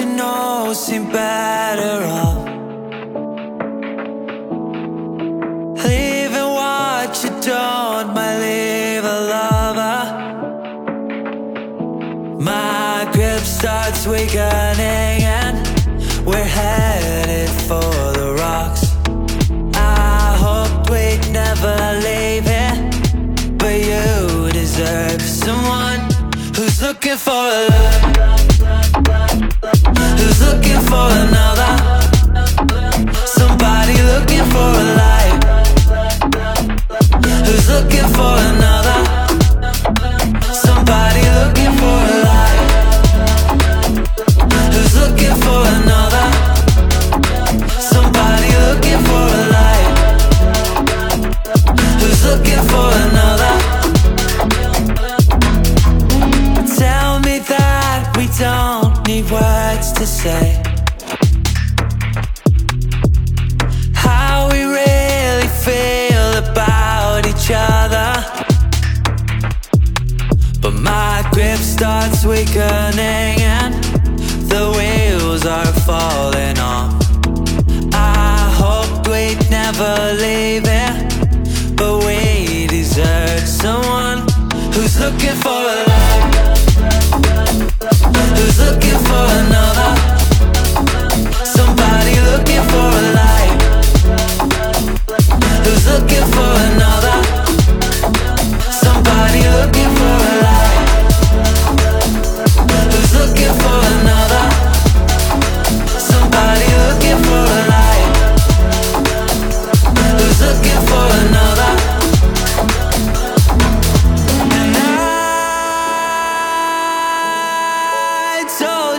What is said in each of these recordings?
you know seem better off. Leaving what you don't might leave a lover. My grip starts weakening and we're headed for the rocks. I hoped we'd never leave here But you deserve someone who's looking for love Who's looking for another. Somebody looking for a life Who's looking for another to say How we really feel about each other. But my grip starts weakening and the wheels are falling off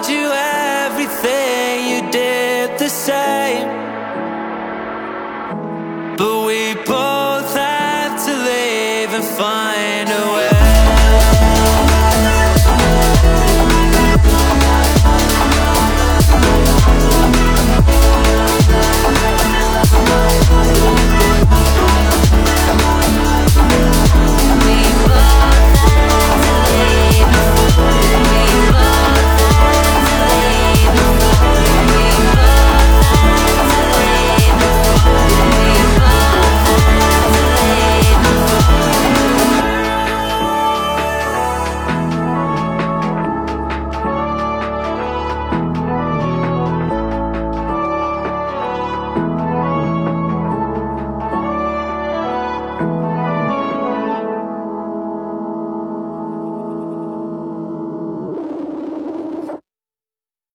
told you everything, you did the same. But we both had to leave and find a way.